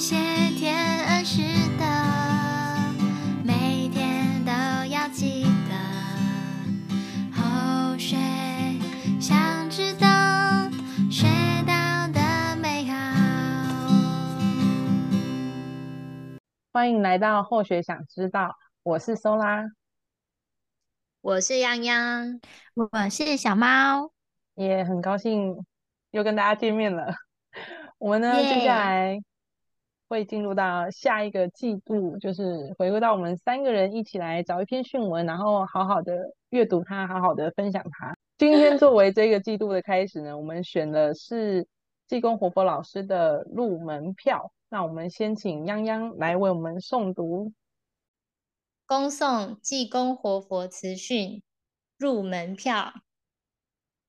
谢天恩师的，每天都要记得。后学想知道，学到的美好。欢迎来到后学想知道，我是苏拉，我是泱泱，我是小猫，也很高兴又跟大家见面了。我们呢，接下来会进入到下一个季度，就是回归到我们三个人一起来找一篇讯文，然后好好的阅读它，好好的分享它。今天作为这个季度的开始呢，我们选的是济公活佛老师的入门票。那我们先请泱泱来为我们诵读，恭诵济公活佛慈训入门票，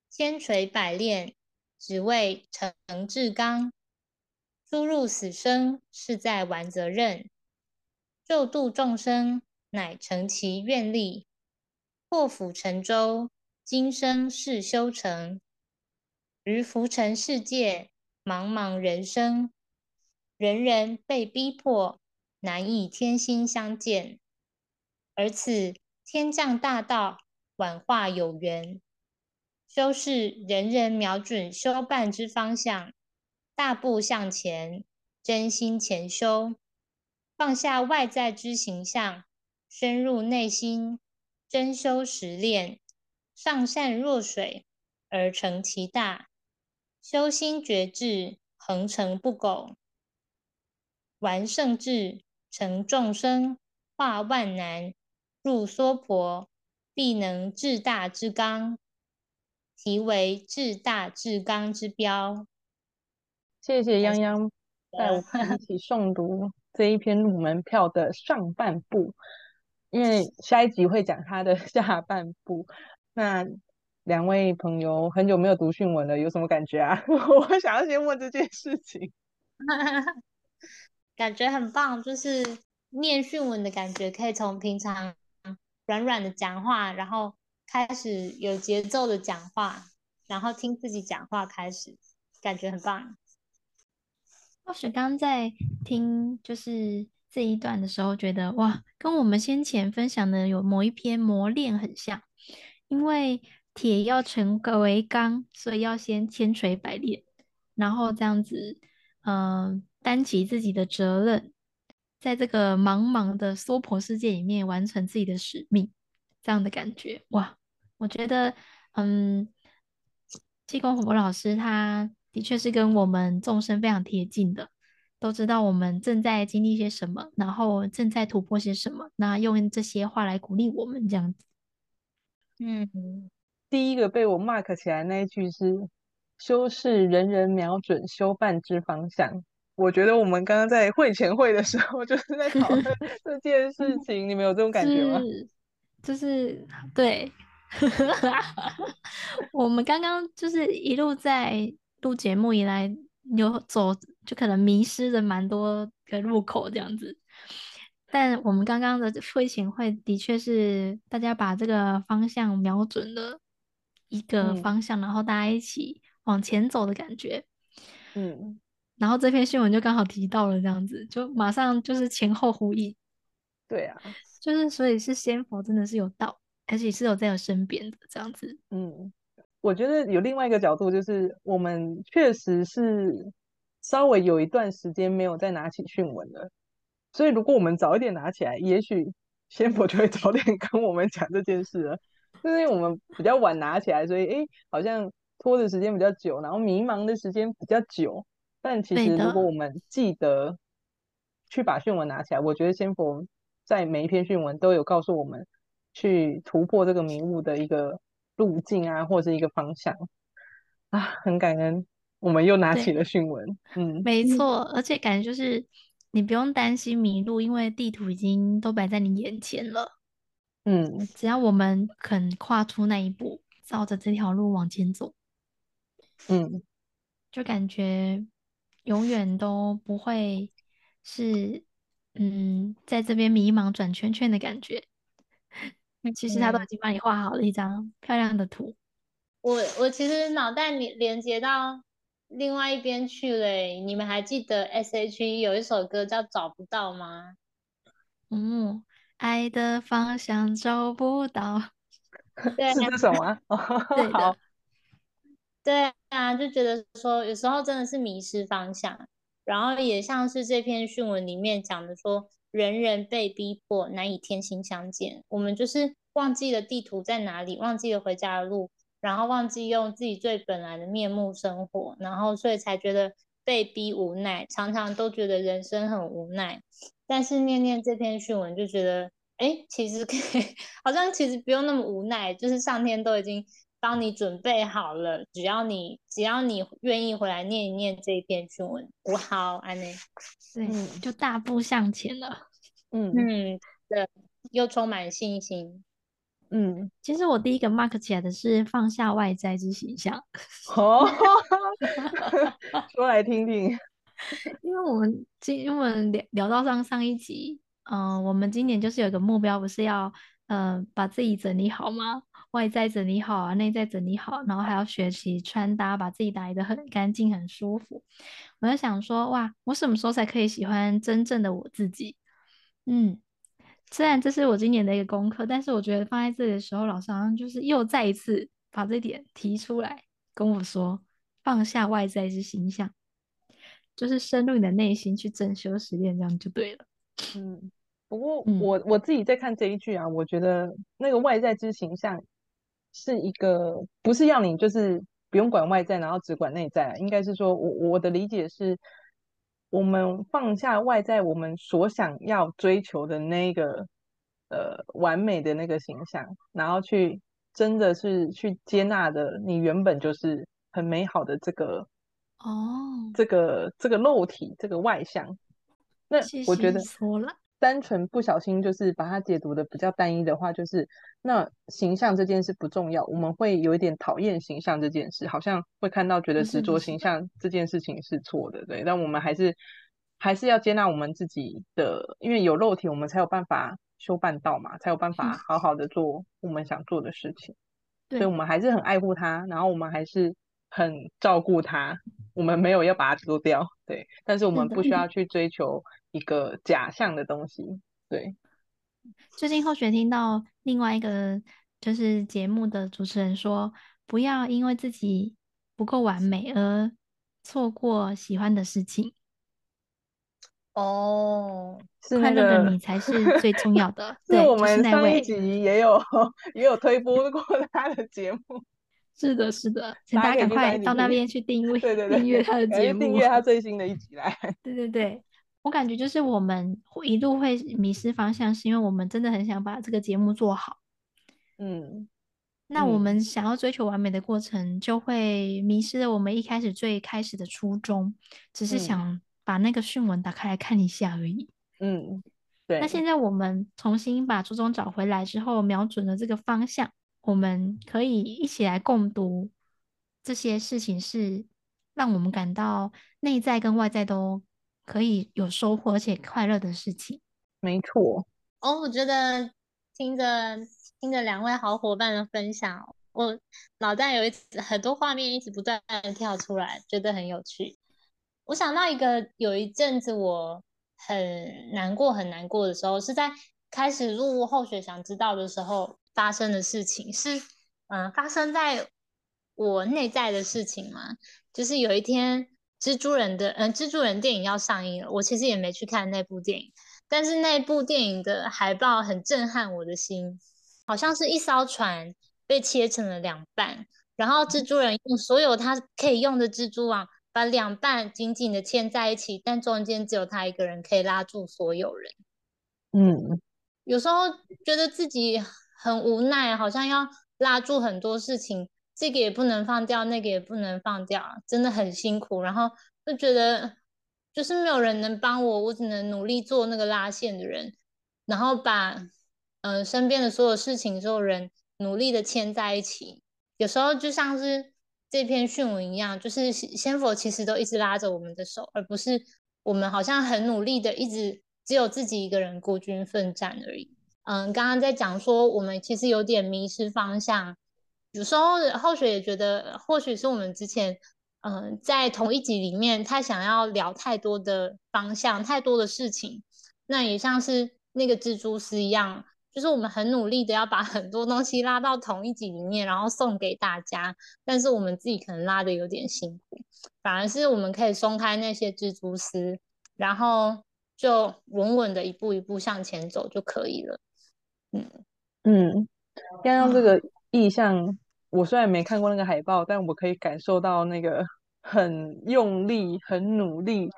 千锤百炼，只为成至刚。出入死生，是在完责任；救度众生，乃成其愿力。破釜沉舟，今生是修成。于浮沉世界，茫茫人生，人人被逼迫，难以天心相见。而此天降大道，宛化有缘，修是人人瞄准修办之方向。大步向前，真心潜修，放下外在之形象，深入内心，真修实练，上善若水，而成其大。修心觉志，恒成不苟，完圣志，成众生，化万难，入娑婆，必能至大至刚。题为“至大至刚”之标。谢谢泱泱 带我们一起诵读这一篇入门票的上半部，因为下一集会讲他的 下半部。那两位朋友很久没有读训文了，有什么感觉啊？我想要先问这件事情。感觉很棒，就是念训文的感觉，可以从平常软软的讲话，然后开始有节奏的讲话，然后听自己讲话开始，感觉很棒。或许刚在听就是这一段的时候，觉得哇，跟我们先前分享的有某一篇磨练很像，因为铁要成为钢，所以要先千锤百炼，然后这样子，嗯、呃，担起自己的责任，在这个茫茫的娑婆世界里面完成自己的使命，这样的感觉哇，我觉得，嗯，济公活佛老师他。的确是跟我们众生非常贴近的，都知道我们正在经历些什么，然后正在突破些什么，那用这些话来鼓励我们这样子。嗯，第一个被我 mark 起来那一句是“修是人人瞄准修办之方向”。我觉得我们刚刚在会前会的时候就是在讨论 这件事情，你们有这种感觉吗？就是对，我们刚刚就是一路在。录节目以来，有走就可能迷失了蛮多个路口这样子，但我们刚刚的会前会的确是大家把这个方向瞄准了一个方向，嗯、然后大家一起往前走的感觉。嗯，然后这篇新闻就刚好提到了这样子，就马上就是前后呼应。对啊，就是所以是仙佛真的是有道，而且是有在我身边的这样子。嗯。我觉得有另外一个角度，就是我们确实是稍微有一段时间没有再拿起训文了，所以如果我们早一点拿起来，也许 仙佛就会早点跟我们讲这件事了。就是因为我们比较晚拿起来，所以诶，好像拖的时间比较久，然后迷茫的时间比较久。但其实如果我们记得去把训文拿起来，我觉得仙佛在每一篇训文都有告诉我们去突破这个迷雾的一个。路径啊，或者是一个方向。啊，很感恩，我们又拿起了讯文，嗯，没。错，而且感觉就是你不用担心迷路，因为地图已经都摆在你眼前了，嗯，只要我们肯跨出那一步，照着这条路往前走，嗯，就感觉永远都不会是嗯，在这边迷茫转圈圈的感觉。其实他都已经帮你画好了一张漂亮的图。我我其实脑袋连连接到另外一边去了。你们还记得 S.H.E 有一首歌叫《找不到》吗？嗯，爱的方向找不到。对，是这首吗？对的好。对啊，就觉得说有时候真的是迷失方向，然后也像是这篇讯文里面讲的说，人人被逼迫，难以天心相见。我们就是忘记了地图在哪里，忘记了回家的路，然后忘记用自己最本来的面目生活，然后所以才觉得被逼无奈，常常都觉得人生很无奈。但是念念这篇讯文就觉得，哎，其实可以，好像其实不用那么无奈，就是上天都已经。帮你准备好了，只要你只要你愿意回来念一念这一篇讯文，我好安内，对，就大步向前了。嗯嗯，对，又充满信心。嗯，其实我第一个 mark 起来的是放下外在之形象。哦，说来听听。因为我们今因为我们聊聊到上上一集，嗯、呃，我们今年就是有一个目标，不是要嗯、呃、把自己整理好吗？外在整理好啊，内在整理好，然后还要学习穿搭，把自己打理的很干净、很舒服。我在想说，哇，我什么时候才可以喜欢真正的我自己？嗯，虽然这是我今年的一个功课，但是我觉得放在这里的时候，老师好像就是又再一次把这点提出来跟我说，放下外在之形象，就是深入你的内心去整修实验，这样就对了。嗯，不过我我自己在看这一句啊，我觉得那个外在之形象。是一个不是要你就是不用管外在，然后只管内在，应该是说我我的理解是，我们放下外在，我们所想要追求的那个呃完美的那个形象，然后去真的是去接纳的你原本就是很美好的这个哦，这个这个肉体这个外向，那我觉得说了。单纯不小心就是把它解读的比较单一的话，就是那形象这件事不重要，我们会有一点讨厌形象这件事，好像会看到觉得执着形象这件事情是错的，对。但我们还是还是要接纳我们自己的，因为有肉体，我们才有办法修办道嘛，才有办法好好的做我们想做的事情。所以我们还是很爱护他，然后我们还是很照顾它，我们没有要把它丢掉，对。但是我们不需要去追求。一个假象的东西，对。最近后学听到另外一个就是节目的主持人说，不要因为自己不够完美而错过喜欢的事情。哦，是那个、快乐的你才是最重要的。对，是我们上一集也有、也有推播过他的节目。是的，是的，请大家赶快到那边去订阅，对对对，订阅他的 节目，订阅他最新的一集来。对对对。我感觉就是我们一路会迷失方向，是因为我们真的很想把这个节目做好。嗯，那我们想要追求完美的过程，就会迷失了我们一开始最开始的初衷，只是想把那个讯文打开来看一下而已。嗯，对。那现在我们重新把初衷找回来之后，瞄准了这个方向，我们可以一起来共读这些事情，是让我们感到内在跟外在都。可以有收获而且快乐的事情，没错。哦，我觉得听着听着两位好伙伴的分享，我脑袋有一很多画面一直不断的跳出来，觉得很有趣。我想到一个，有一阵子我很难过很难过的时候，是在开始录后学想知道的时候发生的事情，是嗯、呃、发生在我内在的事情嘛，就是有一天。蜘蛛人的嗯，蜘蛛人电影要上映了，我其实也没去看那部电影，但是那部电影的海报很震撼我的心，好像是一艘船被切成了两半，然后蜘蛛人用所有他可以用的蜘蛛网把两半紧紧的牵在一起，但中间只有他一个人可以拉住所有人。嗯，有时候觉得自己很无奈，好像要拉住很多事情。这个也不能放掉，那个也不能放掉，真的很辛苦。然后就觉得就是没有人能帮我，我只能努力做那个拉线的人，然后把嗯、身边的所有事情、所有人努力的牵在一起。有时候就像是这篇讯文一样，就是仙佛其实都一直拉着我们的手，而不是我们好像很努力的一直只有自己一个人孤军奋战而已。嗯，刚刚在讲说我们其实有点迷失方向。有时候后学也觉得，或许是我们之前嗯、在同一集里面，他想要聊太多的方向，太多的事情，那也像是那个蜘蛛丝一样，就是我们很努力的要把很多东西拉到同一集里面，然后送给大家，但是我们自己可能拉的有点辛苦，反而是我们可以松开那些蜘蛛丝，然后就稳稳的一步一步向前走就可以了。嗯嗯，刚刚这个意象。我虽然没看过那个海报，但我可以感受到那个很用力、很努力、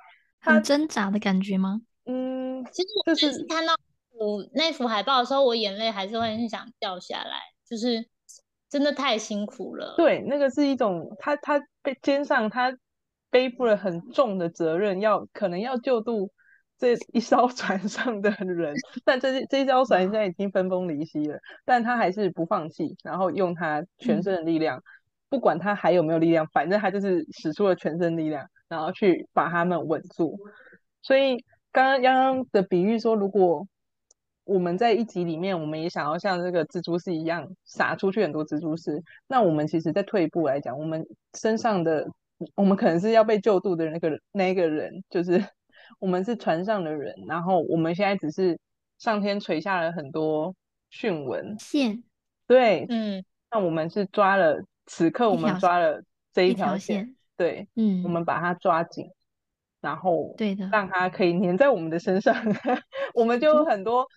很挣扎的感觉吗？嗯，其实我就是看到我那幅海报的时候，我眼泪还是会很想掉下来，就是真的太辛苦了。对，那个是一种他他背肩上他背负了很重的责任，要可能要救度。这一艘 船上的人，但这这一艘船现在已经分崩离析了，但他还是不放弃，然后用他全身的力量，嗯、不管他还有没有力量，反正他就是使出了全身力量，然后去把他们稳住。所以刚刚刚刚的比喻说，如果我们在一集里面，我们也想要像这个蜘蛛丝一样撒出去很多蜘蛛丝，那我们其实再退一步来讲，我们身上的，我们可能是要被救度的那个那个人，就是。我们是船上的人，然后我们现在只是上天垂下了很多讯文线，对，嗯，那我们是抓了，此刻我们抓了这一条线，对，嗯，我们把它抓紧，然后对的，让它可以粘在我们的身上，我们就有很多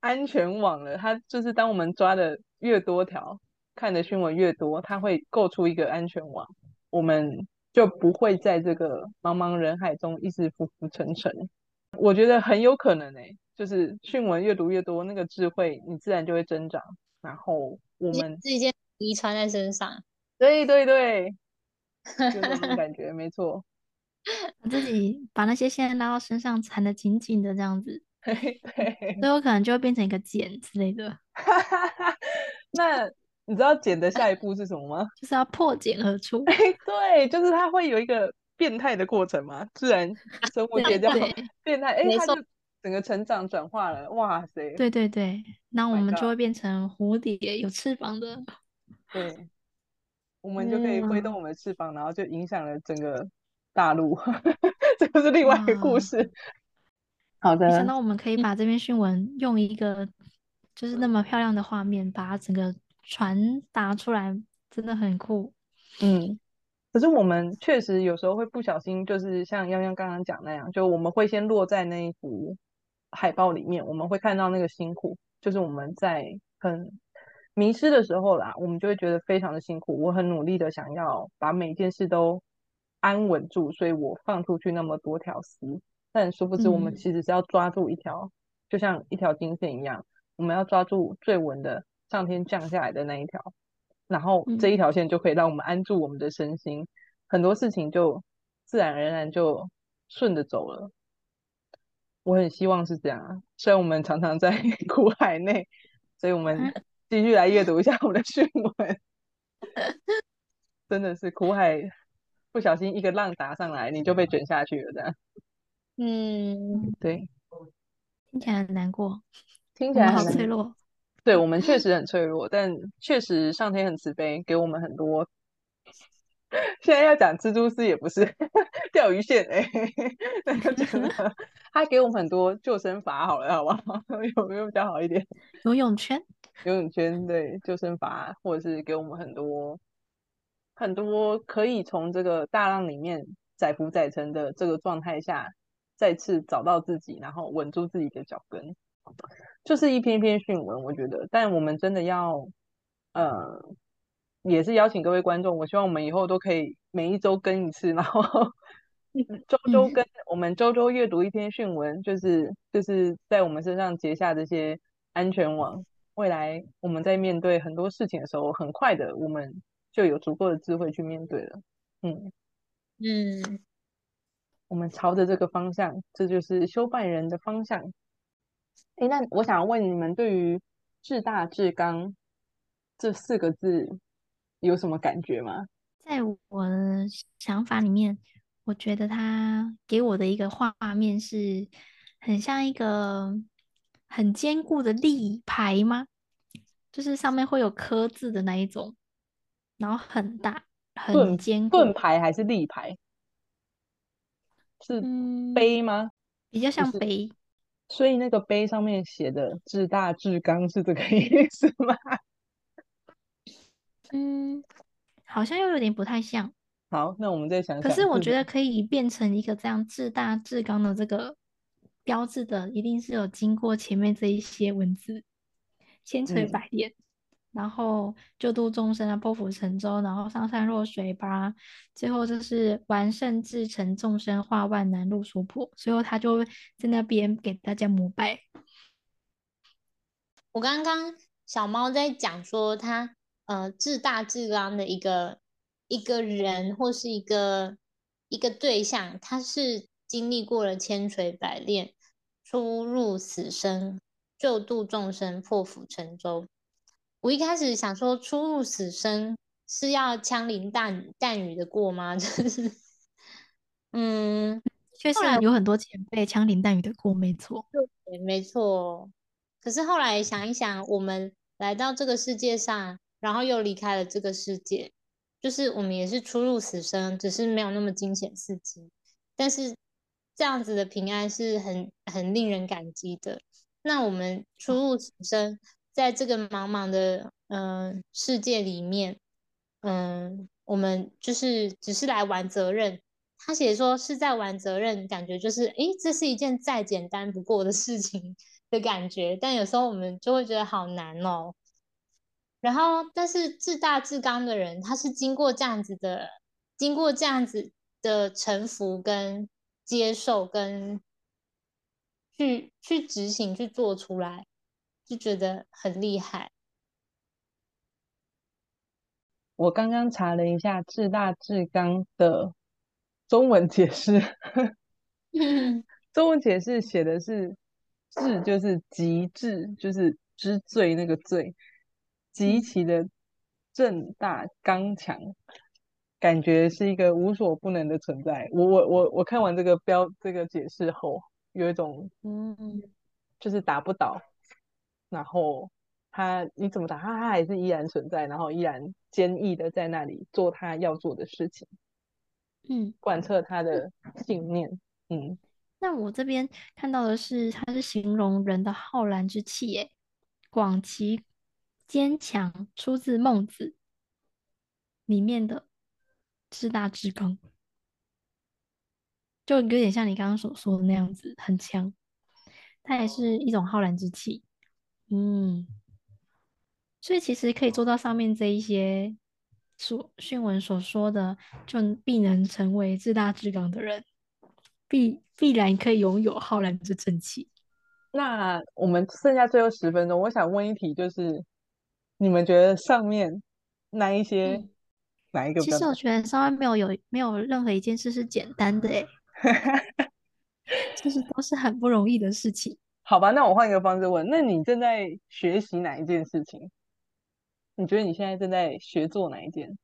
安全网了。它就是当我们抓的越多条，看的讯文越多，它会构出一个安全网，我们。就不会在这个茫茫人海中一直浮浮沉沉。我觉得很有可能诶、欸，就是讯文越读越多，那个智慧你自然就会增长。然后我们这件遗传在身上，对对对，就这种感觉 没错。自己把那些线拉到身上，缠得紧紧的这样子，最后可能就会变成一个茧之类的。那。你知道茧的下一步是什么吗？就是要破茧而出。对，就是它会有一个变态的过程嘛，自然生物界叫 变态。哎，它就整个成长转化了，哇塞！对对对，那我们就会变成蝴蝶，有翅膀的。对，我们就可以挥动我们的翅膀，然后就影响了整个大陆。这个是另外一个故事。好的，没想到我们可以把这篇讯文用一个就是那么漂亮的画面，把它整个。传达出来真的很酷，嗯，可是我们确实有时候会不小心，就是像泱泱刚刚讲那样，就我们会先落在那一幅海报里面，我们会看到那个辛苦，就是我们在很迷失的时候啦，我们就会觉得非常的辛苦。我很努力的想要把每件事都安稳住，所以我放出去那么多条丝，但殊不知我们其实是要抓住一条，嗯、就像一条金线一样，我们要抓住最稳的。上天降下来的那一条，然后这一条线就可以让我们安住我们的身心，嗯、很多事情就自然而然就顺着走了。我很希望是这样啊，虽然我们常常在 苦海内，所以我们继续来阅读一下我们的讯文。真的是苦海，不小心一个浪打上来，你就被卷下去了，这样。嗯，对，听起来很难过，听起来好脆弱。对，我们确实很脆弱，但确实上天很慈悲，给我们很多。现在要讲蜘蛛丝也不是 钓鱼线哎，那个真的，他给我们很多救生筏，好了，好不好？有没有比较好一点？游泳圈，游泳圈，对，救生筏，或者是给我们很多很多可以从这个大浪里面载浮载沉的这个状态下，再次找到自己，然后稳住自己的脚跟。就是一篇一篇讯文，我觉得，但我们真的要，呃，也是邀请各位观众，我希望我们以后都可以每一周更一次，然后周周更，我们周周阅读一篇讯文，就是就是在我们身上结下这些安全网，未来我们在面对很多事情的时候，很快的我们就有足够的智慧去面对了。嗯嗯，我们朝着这个方向，这就是修办人的方向。哎，那我想问你们，对于“至大至刚”这四个字有什么感觉吗？在我的想法里面，我觉得它给我的一个画面是很像一个很坚固的立牌吗？就是上面会有刻字的那一种，然后很大，很坚固。盾牌还是立牌？是碑吗？嗯、比较像碑。所以那个碑上面写的“至大至刚”是这个意思吗？嗯，好像又有点不太像。好，那我们再想想。可是我觉得可以变成一个这样至大至刚的这个标志的，一定是有经过前面这一些文字，千锤百炼，嗯、然后救度众生啊，破釜沉舟，然后上善若水吧，最后就是完胜至成众生化万难入所破，最后他就在那边给大家膜拜。我刚刚小猫在讲说他呃至大至刚的一个。一个人或是一个一个对象，他是经历过了千锤百炼，出入死生，救度众生，破釜沉舟。我一开始想说，出入死生是要枪林弹弹雨的过吗？就是，嗯，确实有很多前辈枪林弹雨的过，没错，对，没错。可是后来想一想，我们来到这个世界上，然后又离开了这个世界。就是我们也是出入死生，只是没有那么惊险刺激，但是这样子的平安是很很令人感激的。那我们出入死生，在这个茫茫的嗯、世界里面，嗯，我们就是只是来玩责任。他写说是在玩责任，感觉就是诶，这是一件再简单不过的事情的感觉。但有时候我们就会觉得好难哦。然后，但是至大至刚的人，他是经过这样子的，经过这样子的臣服跟接受，跟去去执行去做出来，就觉得很厉害。我刚刚查了一下“至大至刚”的中文解释，中文解释写的是“至”，就是极致，就是之最那个最。极其的正大刚强，感觉是一个无所不能的存在。我我我我看完这个标这个解释后，有一种嗯，就是打不倒，然后他你怎么打他，他还是依然存在，然后依然坚毅的在那里做他要做的事情，嗯，贯彻他的信念，嗯。那我这边看到的是，他是形容人的浩然之气，哎，广其。坚强出自《孟子》里面的“至大至刚”，就有点像你刚刚所说的那样子，很强。它也是一种浩然之气，嗯。所以其实可以做到上面这一些所训文所说的，就必能成为至大至刚的人，必必然可以拥有浩然之正气。那我们剩下最后十分钟，我想问一题，就是。你们觉得上面那一些、嗯、哪一个？其实我觉得上面没有有没有任何一件事是简单的诶，就是都是很不容易的事情。好吧，那我换一个方式问，那你正在学习哪一件事情？你觉得你现在正在学做哪一件？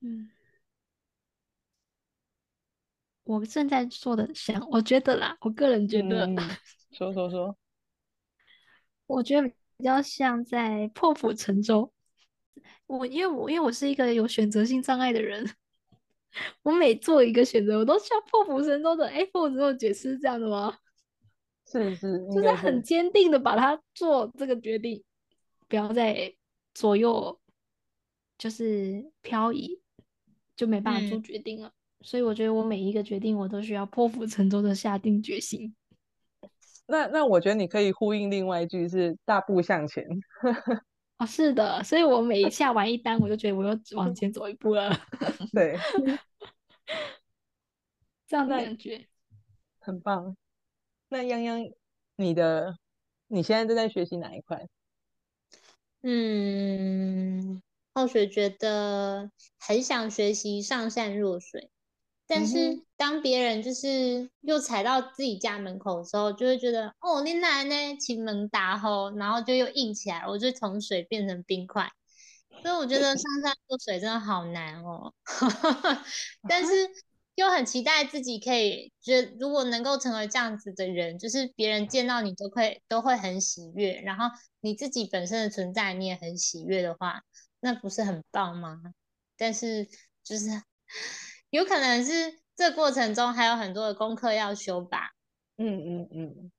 嗯，我正在做的想，我觉得啦，我个人觉得，嗯、说说说，我觉得。比较像在破釜沉舟。我因为我因为我是一个有选择性障碍的人，我每做一个选择，我都需要破釜沉舟的。哎，破釜沉舟解释是这样的吗？是是，就是很坚定的把它做这个决定，不要再左右，就是漂移，就没办法做决定了。嗯、所以我觉得我每一个决定，我都需要破釜沉舟的下定决心。那那我觉得你可以呼应另外一句是大步向前。哦，是的，所以我每下完一单，我就觉得我又往前走一步了。对，这样的感觉很棒。那泱泱，你的你现在正在学习哪一块？嗯，浩学觉得很想学习上善若水。但是当别人就是又踩到自己家门口的时候，就会觉得哦，你奶奶前门打吼，然后就又硬起来，我就从水变成冰块。所以我觉得上善若水真的好难哦。但是又很期待自己可以，觉得如果能够成为这样子的人，就是别人见到你都会都会很喜悦，然后你自己本身的存在你也很喜悦的话，那不是很棒吗？但是就是 有可能是这过程中还有很多的功课要修吧。嗯嗯嗯，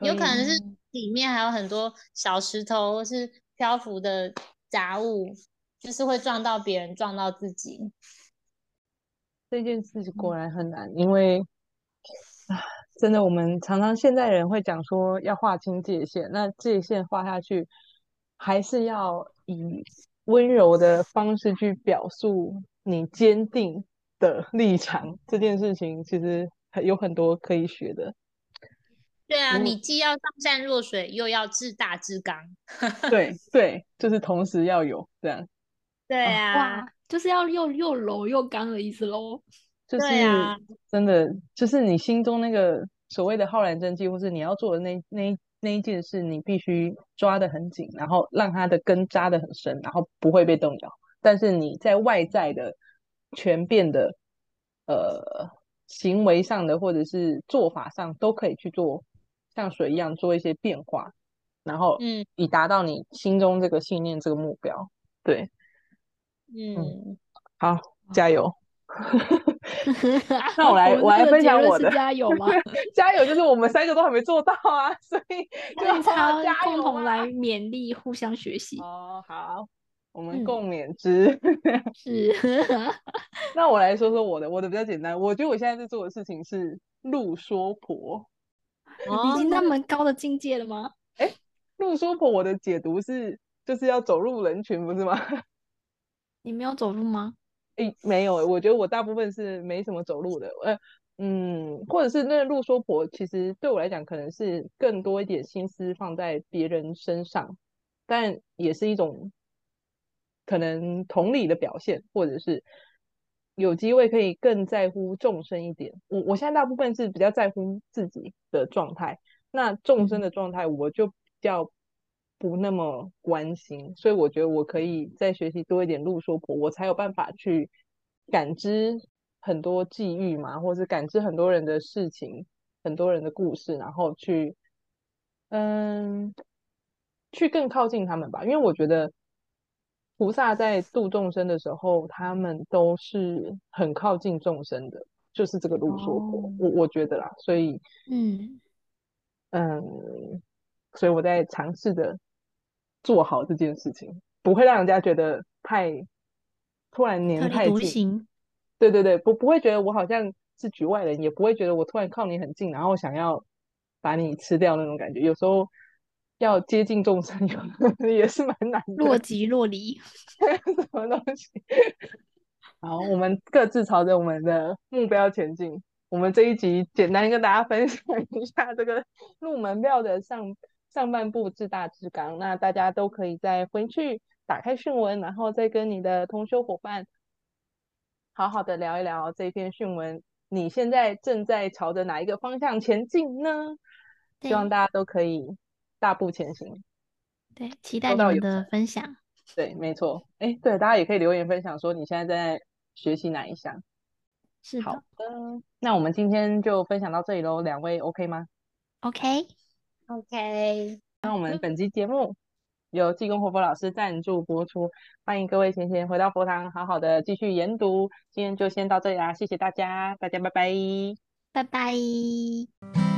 有可能是里面还有很多小石头或是漂浮的杂物，就是会撞到别人，撞到自己。这件事果然很难，因为啊，真的，我们常常现代人会讲说要划清界限，那界限划下去，还是要以温柔的方式去表述你坚定的立场。这件事情其实有很多可以学的。对啊，你既要上善若水，又要至大至刚。对对，就是同时要有这样。对啊，就是要又又柔又刚的意思喽。就是真的，就是你心中那个所谓的浩然正气，或是你要做的那那那一件事，你必须抓得很紧，然后让它的根扎得很深，然后不会被动摇。但是你在外在的全变的呃行为上的，或者是做法上，都可以去做。像水一样做一些变化，然后嗯，以达到你心中这个信念、这个目标。对，嗯，嗯好，加油！那我来，我，来分享我的加油吗？加油，就是我们三个都还没做到啊，所以 就差共同来勉励，互相学习。哦，好，我们共勉之。嗯、是。那我来说说我的，我的比较简单。我觉得我现在在做的事情是路说婆。已经那么高的境界了吗？哎、欸，路说婆，我的解读是就是要走入人群，不是吗？你没有走路吗？诶、欸，没有，我觉得我大部分是没什么走路的。呃，嗯，或者是那个路说婆，其实对我来讲，可能是更多一点心思放在别人身上，但也是一种可能同理的表现，或者是。有机会可以更在乎众生一点。我我现在大部分是比较在乎自己的状态，那众生的状态我就比较不那么关心。所以我觉得我可以再学习多一点路说婆，我才有办法去感知很多际遇嘛，或是感知很多人的事情、很多人的故事，然后去嗯，去更靠近他们吧。因为我觉得。菩萨在度众生的时候，他们都是很靠近众生的，就是这个路说婆，哦、我我觉得啦，所以嗯嗯，所以我在尝试着做好这件事情，不会让人家觉得太突然黏太近，对对对，不不会觉得我好像是局外人，也不会觉得我突然靠你很近，然后想要把你吃掉那种感觉，有时候。要接近众生，也是蛮难的。若即若离，什么东西？好，我们各自朝着我们的目标前进。我们这一集简单跟大家分享一下这个入门票的上上半部至大至刚。那大家都可以再回去打开训文，然后再跟你的同修伙伴好好的聊一聊这篇训文。你现在正在朝着哪一个方向前进呢？希望大家都可以。大步前行，对，期待你们的分享。对，没错。哎，对，大家也可以留言分享，说你现在在学习哪一项。是的。好的，那我们今天就分享到这里喽。两位 OK 吗？OK，OK。那我们本期节目由济公活佛老师赞助播出，欢迎各位贤贤回到佛堂，好好的继续研读。今天就先到这里啦，谢谢大家，大家拜拜，拜拜。